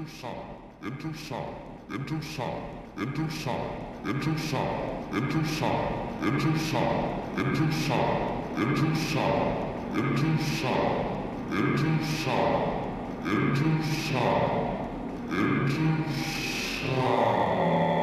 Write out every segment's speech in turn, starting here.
into sound, into sound, into sound, into sound, into sound, into sound, into sound, into sound, into sound, into sound, into sound, into sound, into sound.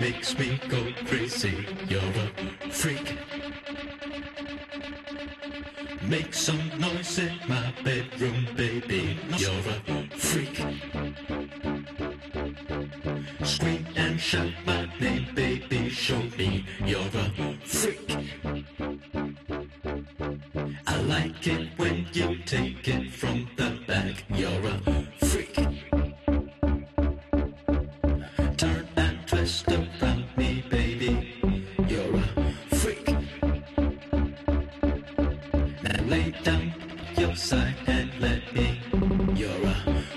makes me go crazy. You're a freak. Make some your side and let me. You're a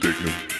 Dicken.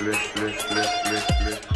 lift, lift, lift, lift, lift.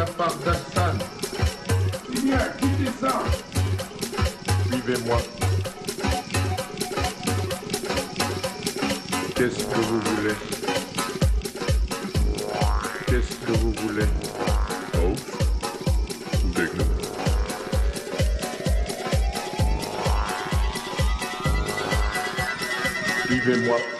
la part d'Assad. Viens, quittez ça? Suivez-moi. Qu'est-ce que vous voulez? Qu'est-ce que vous voulez? Oh, dégueu. Suivez-moi.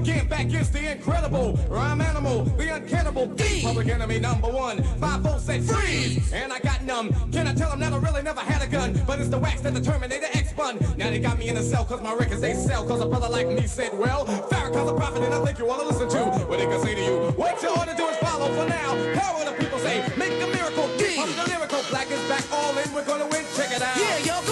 again, back is the incredible rhyme animal, the uncannibal D. Public enemy number one. Five volts said freeze, and I got numb. Can I tell them that I really never had a gun? But it's the wax that the Terminator X spun. Now they got me in a cell cause my records they sell. Cause a brother like me said, well, Farrakhan's a prophet and I think you wanna listen to what they can say to you. What you to do is follow for now. How the people say, make a miracle. D. I'm the lyrical, black is back, all in, we're gonna win. Check it out. Yeah, yo,